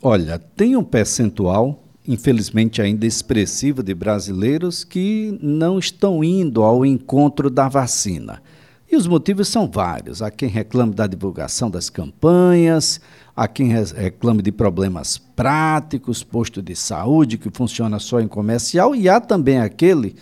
Olha, tem um percentual, infelizmente ainda expressivo, de brasileiros que não estão indo ao encontro da vacina. E os motivos são vários. Há quem reclame da divulgação das campanhas, há quem reclame de problemas práticos, posto de saúde que funciona só em comercial, e há também aquele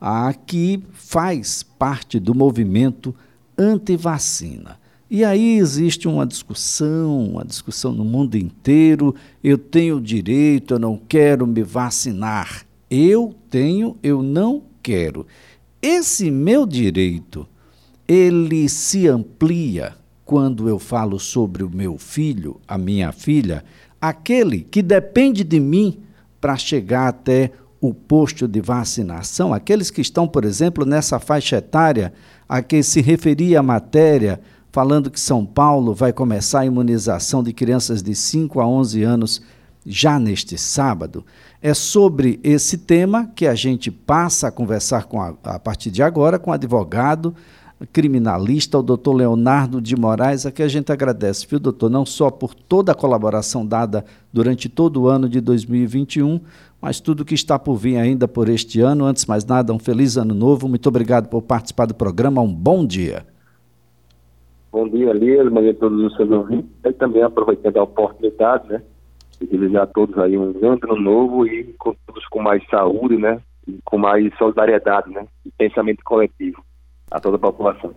a que faz parte do movimento anti-vacina. E aí existe uma discussão, uma discussão no mundo inteiro. Eu tenho direito, eu não quero me vacinar. Eu tenho, eu não quero. Esse meu direito, ele se amplia quando eu falo sobre o meu filho, a minha filha, aquele que depende de mim para chegar até o posto de vacinação, aqueles que estão, por exemplo, nessa faixa etária a que se referia a matéria falando que São Paulo vai começar a imunização de crianças de 5 a 11 anos já neste sábado. É sobre esse tema que a gente passa a conversar com a, a partir de agora com o advogado criminalista, o doutor Leonardo de Moraes, a que a gente agradece, viu, doutor, não só por toda a colaboração dada durante todo o ano de 2021, mas tudo que está por vir ainda por este ano. Antes mais nada, um feliz ano novo. Muito obrigado por participar do programa. Um bom dia. Bom dia, Lias, bom dia a todos os seus ouvintes. E também aproveitando a oportunidade, né, de desejar a todos aí um grande ano novo e com todos com mais saúde, né, e com mais solidariedade, né, e pensamento coletivo a toda a população.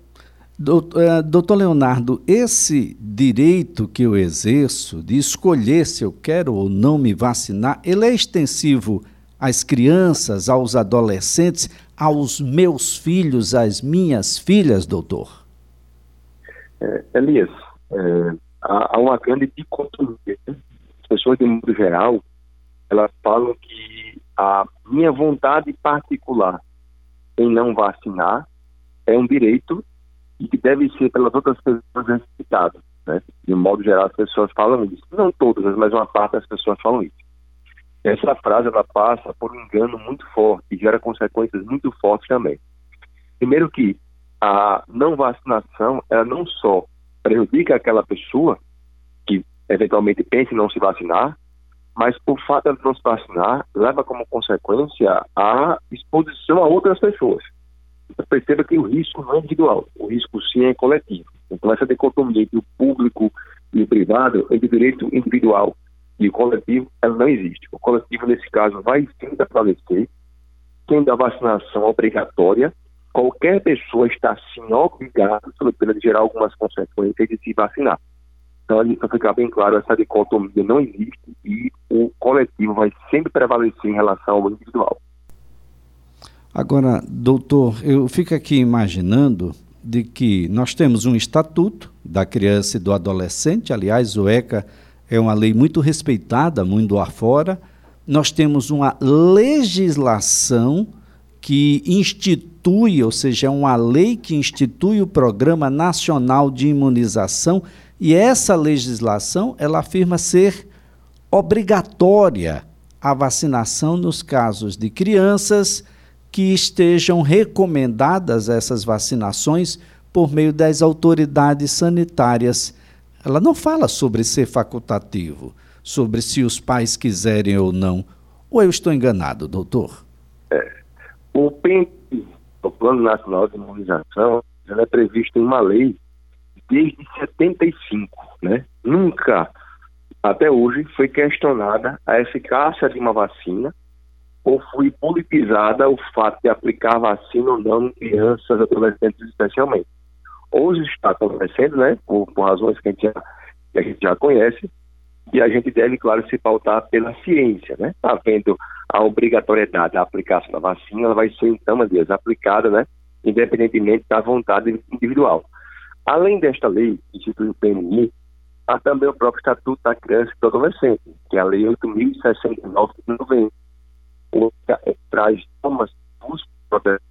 Doutor Leonardo, esse direito que eu exerço de escolher se eu quero ou não me vacinar, ele é extensivo às crianças, aos adolescentes, aos meus filhos, às minhas filhas, doutor? É, Elias, é, há, há, uma grande dicotomia. Né? As pessoas, de modo geral, elas falam que a minha vontade particular em não vacinar é um direito e que deve ser pelas outras pessoas respeitado. Né? De modo geral, as pessoas falam isso. Não todas, mas uma parte das pessoas falam isso. Essa frase ela passa por um engano muito forte e gera consequências muito fortes também. Primeiro que a não vacinação, ela não só prejudica aquela pessoa que eventualmente pensa em não se vacinar, mas o fato de não se vacinar leva como consequência a exposição a outras pessoas. Então, perceba que o risco não é individual, o risco sim é coletivo. Então, essa dicotomia entre o público e o privado, entre o direito individual e o coletivo, ela não existe. O coletivo, nesse caso, vai sim prevalecer, tendo a vacinação obrigatória, qualquer pessoa está sim obrigada, de gerar algumas consequências, de se vacinar. Então, para ficar bem claro, essa dicotomia não existe e o coletivo vai sempre prevalecer em relação ao individual. Agora, doutor, eu fico aqui imaginando de que nós temos um estatuto da criança e do adolescente, aliás, o ECA é uma lei muito respeitada mundo afora. Nós temos uma legislação que institui, ou seja, é uma lei que institui o Programa Nacional de Imunização e essa legislação ela afirma ser obrigatória a vacinação nos casos de crianças que estejam recomendadas essas vacinações por meio das autoridades sanitárias. Ela não fala sobre ser facultativo, sobre se os pais quiserem ou não. Ou eu estou enganado, doutor? É, o PEN, o Plano Nacional de Imunização, é previsto em uma lei desde 75, né? Nunca, até hoje, foi questionada a eficácia de uma vacina ou foi politizada o fato de aplicar vacina ou não em crianças, adolescentes especialmente. Hoje está acontecendo, né, por, por razões que a, gente já, que a gente já conhece, e a gente deve, claro, se pautar pela ciência, né? Está vendo a obrigatoriedade da aplicação da vacina, ela vai ser, então, Dias, aplicada, né? Independentemente da vontade individual. Além desta lei, que institui o PNI, há também o próprio Estatuto da Criança e do Adolescente, que é a Lei 8.069 de novembro, que traz normas dos proteção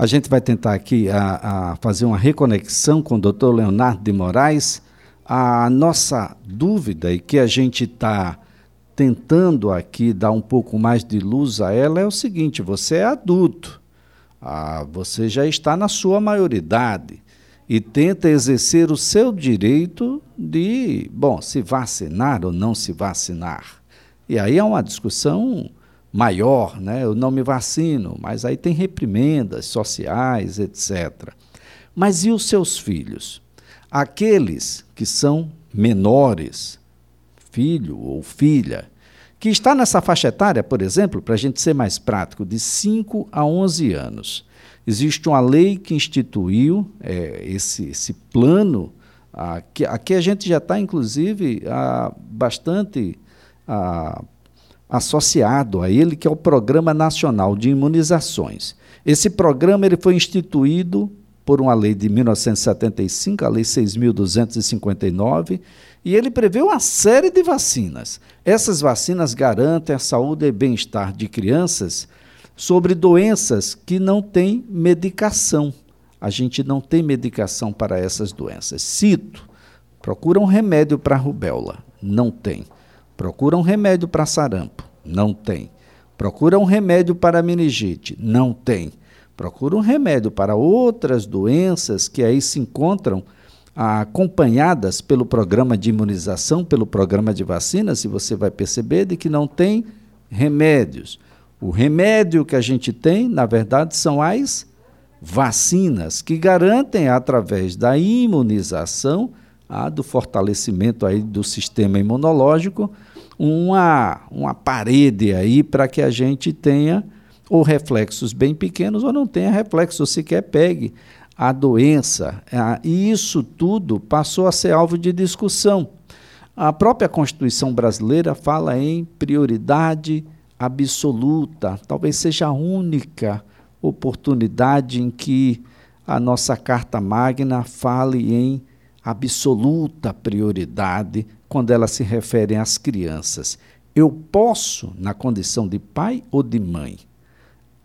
a gente vai tentar aqui a, a fazer uma reconexão com o doutor Leonardo de Moraes. A nossa dúvida e que a gente está tentando aqui dar um pouco mais de luz a ela é o seguinte: você é adulto, ah, você já está na sua maioridade. e tenta exercer o seu direito de, bom, se vacinar ou não se vacinar. E aí é uma discussão maior, né? Eu não me vacino, mas aí tem reprimendas sociais, etc. Mas e os seus filhos? Aqueles que são menores, filho ou filha, que está nessa faixa etária, por exemplo, para a gente ser mais prático, de 5 a 11 anos. Existe uma lei que instituiu é, esse, esse plano, aqui, aqui a gente já está, inclusive, a, bastante a, associado a ele, que é o Programa Nacional de Imunizações. Esse programa ele foi instituído por uma lei de 1975, a Lei 6.259, e ele prevê uma série de vacinas. Essas vacinas garantem a saúde e bem-estar de crianças sobre doenças que não têm medicação. A gente não tem medicação para essas doenças. Cito: procura um remédio para rubéola, não tem. Procura um remédio para sarampo, não tem. Procura um remédio para meningite, não tem. Procura um remédio para outras doenças que aí se encontram acompanhadas pelo programa de imunização, pelo programa de vacinas, e você vai perceber de que não tem remédios. O remédio que a gente tem, na verdade, são as vacinas, que garantem, através da imunização, a, do fortalecimento aí do sistema imunológico, uma, uma parede aí para que a gente tenha ou reflexos bem pequenos ou não tenha reflexos, sequer pegue a doença. E isso tudo passou a ser alvo de discussão. A própria Constituição brasileira fala em prioridade absoluta, talvez seja a única oportunidade em que a nossa Carta Magna fale em absoluta prioridade quando ela se refere às crianças. Eu posso, na condição de pai ou de mãe,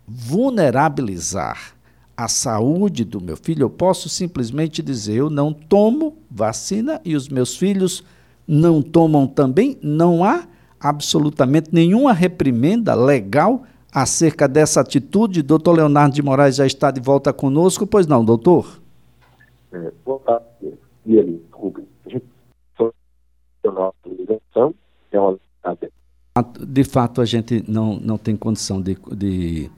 vulnerabilizar a saúde do meu filho, eu posso simplesmente dizer: eu não tomo vacina e os meus filhos não tomam também. Não há absolutamente nenhuma reprimenda legal acerca dessa atitude. Doutor Leonardo de Moraes já está de volta conosco, pois não, doutor? É, boa tarde. E ele, de fato, a gente não, não tem condição de, de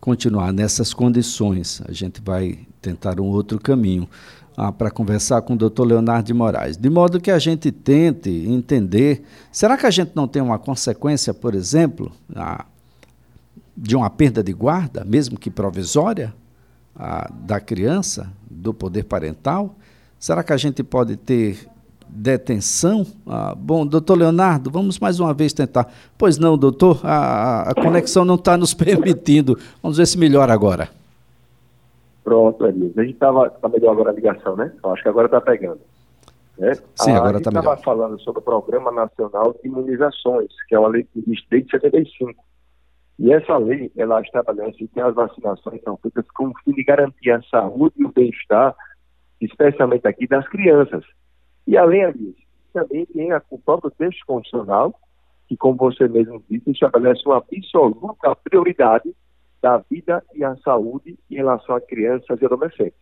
continuar nessas condições. A gente vai tentar um outro caminho ah, para conversar com o doutor Leonardo de Moraes. De modo que a gente tente entender: será que a gente não tem uma consequência, por exemplo, ah, de uma perda de guarda, mesmo que provisória, ah, da criança, do poder parental? Será que a gente pode ter detenção. Ah, bom, doutor Leonardo, vamos mais uma vez tentar. Pois não, doutor, a, a conexão não está nos permitindo. Vamos ver se melhora agora. Pronto, Elias. A gente estava tá melhor agora a ligação, né? Eu acho que agora está pegando. Né? Sim, agora está melhor. A gente estava falando sobre o Programa Nacional de Imunizações, que é uma lei que existe desde 75. E essa lei, ela estabelece que as vacinações são feitas com o fim de garantir a saúde e o bem-estar, especialmente aqui das crianças. E além disso, também tem o próprio texto constitucional, que, como você mesmo disse, estabelece uma absoluta prioridade da vida e a saúde em relação a crianças e adolescentes.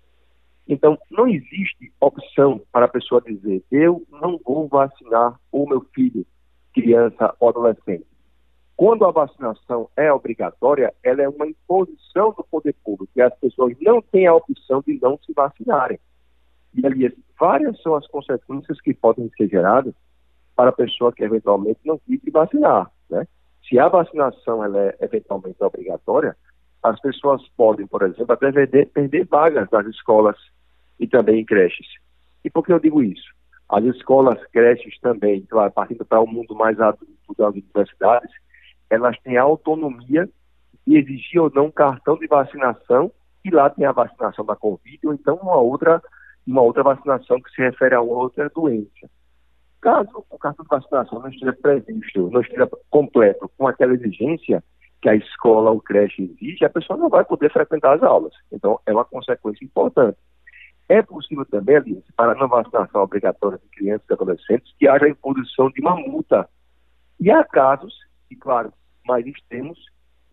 Então, não existe opção para a pessoa dizer, eu não vou vacinar o meu filho, criança ou adolescente. Quando a vacinação é obrigatória, ela é uma imposição do poder público, e as pessoas não têm a opção de não se vacinarem. E, aliás, várias são as consequências que podem ser geradas para a pessoa que eventualmente não quis vacinar, né? Se a vacinação ela é eventualmente obrigatória, as pessoas podem, por exemplo, até perder, perder vagas nas escolas e também em creches. E por que eu digo isso? As escolas, creches também, claro, partindo para o mundo mais adulto das universidades, elas têm a autonomia de exigir ou não cartão de vacinação, e lá tem a vacinação da Covid, ou então uma outra uma outra vacinação que se refere a outra doença. Caso o cartão de vacinação não esteja previsto, não esteja completo com aquela exigência que a escola ou creche exige, a pessoa não vai poder frequentar as aulas. Então, é uma consequência importante. É possível também, Alice, para a não vacinação obrigatória de crianças e adolescentes, que haja a imposição de uma multa. E há casos, e claro, mais extremos,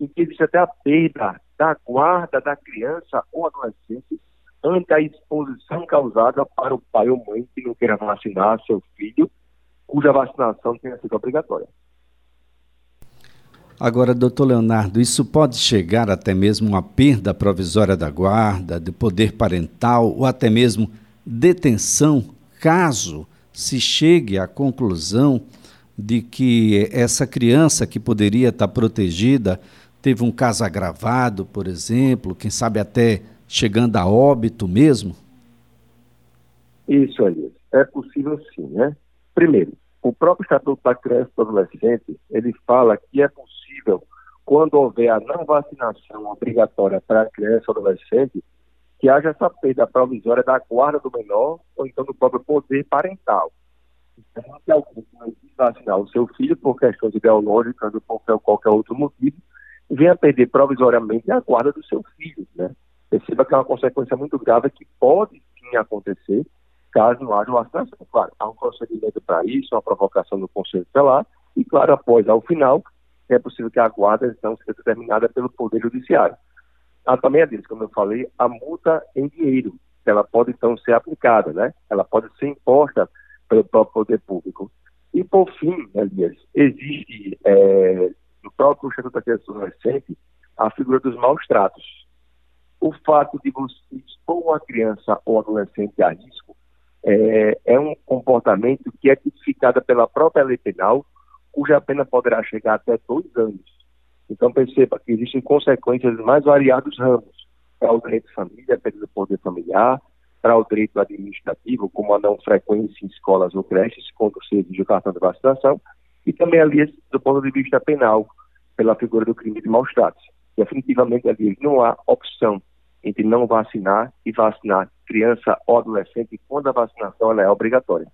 em que existe até a perda da guarda da criança ou adolescente ante a exposição causada para o pai ou mãe que não queira vacinar seu filho, cuja vacinação tenha sido obrigatória. Agora, doutor Leonardo, isso pode chegar até mesmo uma perda provisória da guarda, de poder parental ou até mesmo detenção, caso se chegue à conclusão de que essa criança que poderia estar protegida teve um caso agravado, por exemplo, quem sabe até chegando a óbito mesmo? Isso aí, é possível sim, né? Primeiro, o próprio Estatuto da Criança e do Adolescente, ele fala que é possível, quando houver a não vacinação obrigatória para a criança ou adolescente, que haja essa perda provisória da guarda do menor ou então do próprio poder parental. Então, se alguém não vacinar o seu filho por questões ideológicas ou por qualquer outro motivo, venha perder provisoriamente a guarda do seu filho, né? Perceba que é uma consequência muito grave que pode sim acontecer caso não haja vacinação. Claro, há um procedimento para isso, uma provocação do Conselho Tutelar, e claro, após, ao final, é possível que a guarda então seja determinada pelo Poder Judiciário. Há também a disso, como eu falei, a multa em dinheiro, ela pode então ser aplicada, né? Ela pode ser imposta pelo próprio poder público. E por fim, Elias, existe é, no próprio Estatuto da Criança e Adolescente a figura dos maus tratos. O fato de você expor uma criança ou adolescente a risco é, é um comportamento que é tipificado pela própria lei penal, cuja pena poderá chegar até dois anos. Então perceba que existem consequências mais variados ramos para o direito de família, perda do poder familiar, para o direito administrativo, como a não frequência em escolas ou creches, quando se exige o cartão de vacinação, e também ali do ponto de vista penal, pela figura do crime de maus tratos. Definitivamente ali não há opção entre não vacinar e vacinar criança ou adolescente quando a vacinação é obrigatória.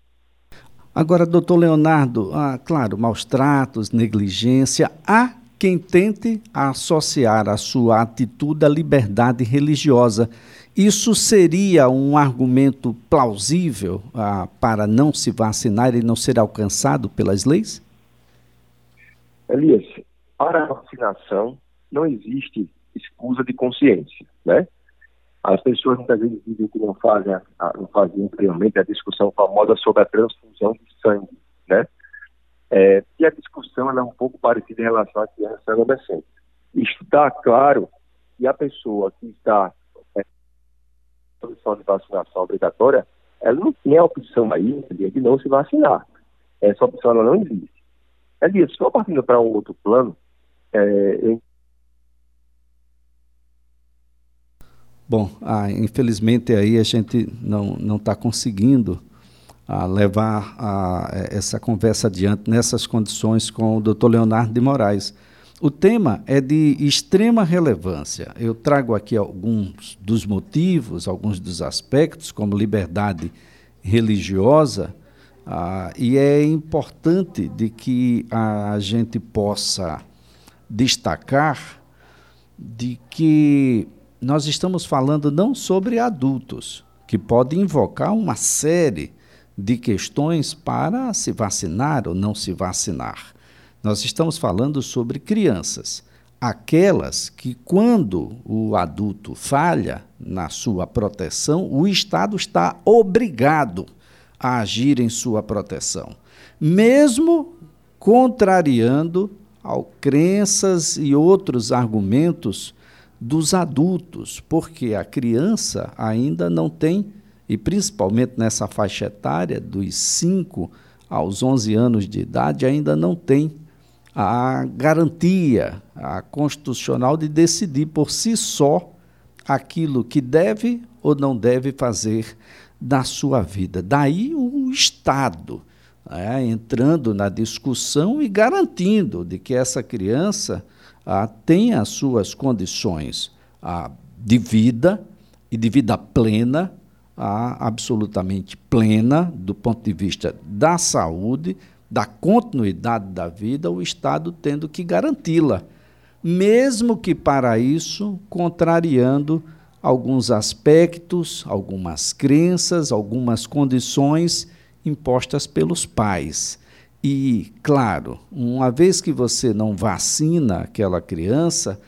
Agora, doutor Leonardo, ah, claro, maus tratos, negligência, há quem tente associar a sua atitude à liberdade religiosa. Isso seria um argumento plausível ah, para não se vacinar e não ser alcançado pelas leis? Elias, para a vacinação não existe escusa de consciência, né? As pessoas muitas vezes dizem que não fazem, não fazem anteriormente a discussão famosa sobre a transfusão de sangue, né? É, e a discussão é um pouco parecida em relação à criança e adolescente. Está claro que a pessoa que está é, em condição de vacinação obrigatória, ela não tem a opção aí de não se vacinar. Essa opção ela não existe. Elias, só partindo para um outro plano, é, Bom, ah, infelizmente aí a gente não está conseguindo ah, levar ah, essa conversa adiante nessas condições com o Dr. Leonardo de Moraes. O tema é de extrema relevância. Eu trago aqui alguns dos motivos, alguns dos aspectos, como liberdade religiosa, ah, e é importante de que a gente possa destacar de que nós estamos falando não sobre adultos, que podem invocar uma série de questões para se vacinar ou não se vacinar. Nós estamos falando sobre crianças, aquelas que, quando o adulto falha na sua proteção, o Estado está obrigado a agir em sua proteção, mesmo contrariando ao crenças e outros argumentos dos adultos, porque a criança ainda não tem, e principalmente nessa faixa etária, dos 5 aos 11 anos de idade, ainda não tem a garantia a constitucional de decidir por si só aquilo que deve ou não deve fazer da sua vida. Daí o Estado né, entrando na discussão e garantindo de que essa criança ah, tem as suas condições ah, de vida e de vida plena, ah, absolutamente plena, do ponto de vista da saúde, da continuidade da vida, o Estado tendo que garanti-la, mesmo que para isso contrariando alguns aspectos, algumas crenças, algumas condições impostas pelos pais. E, claro, uma vez que você não vacina aquela criança,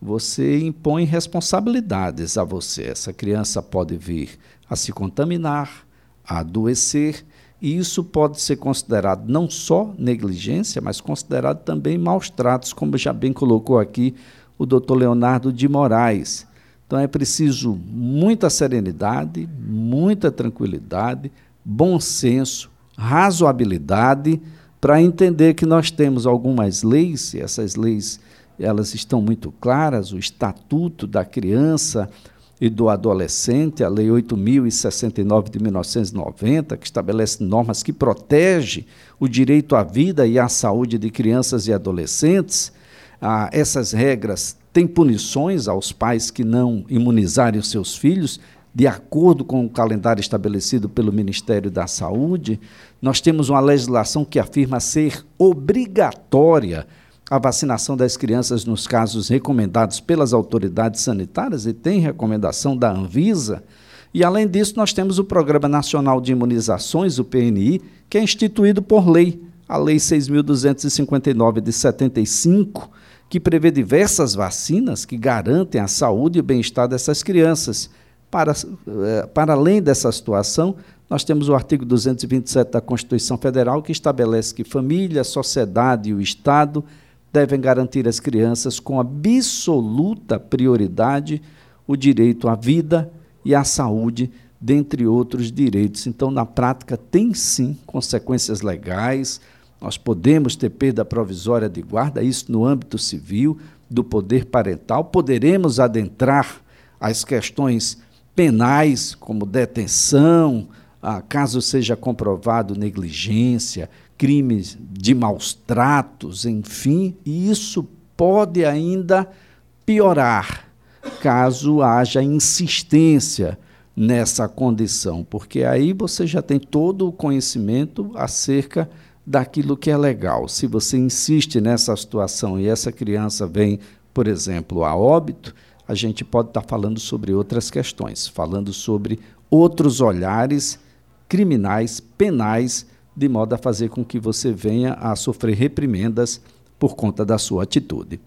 você impõe responsabilidades a você. Essa criança pode vir a se contaminar, a adoecer, e isso pode ser considerado não só negligência, mas considerado também maus tratos, como já bem colocou aqui o doutor Leonardo de Moraes. Então é preciso muita serenidade, muita tranquilidade, bom senso, razoabilidade para entender que nós temos algumas leis, e essas leis elas estão muito claras, o Estatuto da Criança e do Adolescente, a Lei 8069 de 1990, que estabelece normas que protegem o direito à vida e à saúde de crianças e adolescentes. Ah, essas regras têm punições aos pais que não imunizarem os seus filhos, de acordo com o calendário estabelecido pelo Ministério da Saúde. Nós temos uma legislação que afirma ser obrigatória a vacinação das crianças nos casos recomendados pelas autoridades sanitárias e tem recomendação da Anvisa. E, além disso, nós temos o Programa Nacional de Imunizações, o PNI, que é instituído por lei, a Lei 6.259 de 75, que prevê diversas vacinas que garantem a saúde e o bem-estar dessas crianças. Para, eh, para além dessa situação, nós temos o artigo 227 da Constituição Federal, que estabelece que família, sociedade e o Estado devem garantir às crianças com absoluta prioridade o direito à vida e à saúde, dentre outros direitos. Então, na prática, tem sim consequências legais. Nós podemos ter perda provisória de guarda, isso no âmbito civil, do poder parental. Poderemos adentrar as questões penais, como detenção, ah, caso seja comprovado negligência, crimes de maus tratos, enfim, e isso pode ainda piorar caso haja insistência nessa condição, porque aí você já tem todo o conhecimento acerca daquilo que é legal. Se você insiste nessa situação e essa criança vem, por exemplo, a óbito, a gente pode estar falando sobre outras questões, falando sobre outros olhares criminais, penais de modo a fazer com que você venha a sofrer reprimendas por conta da sua atitude.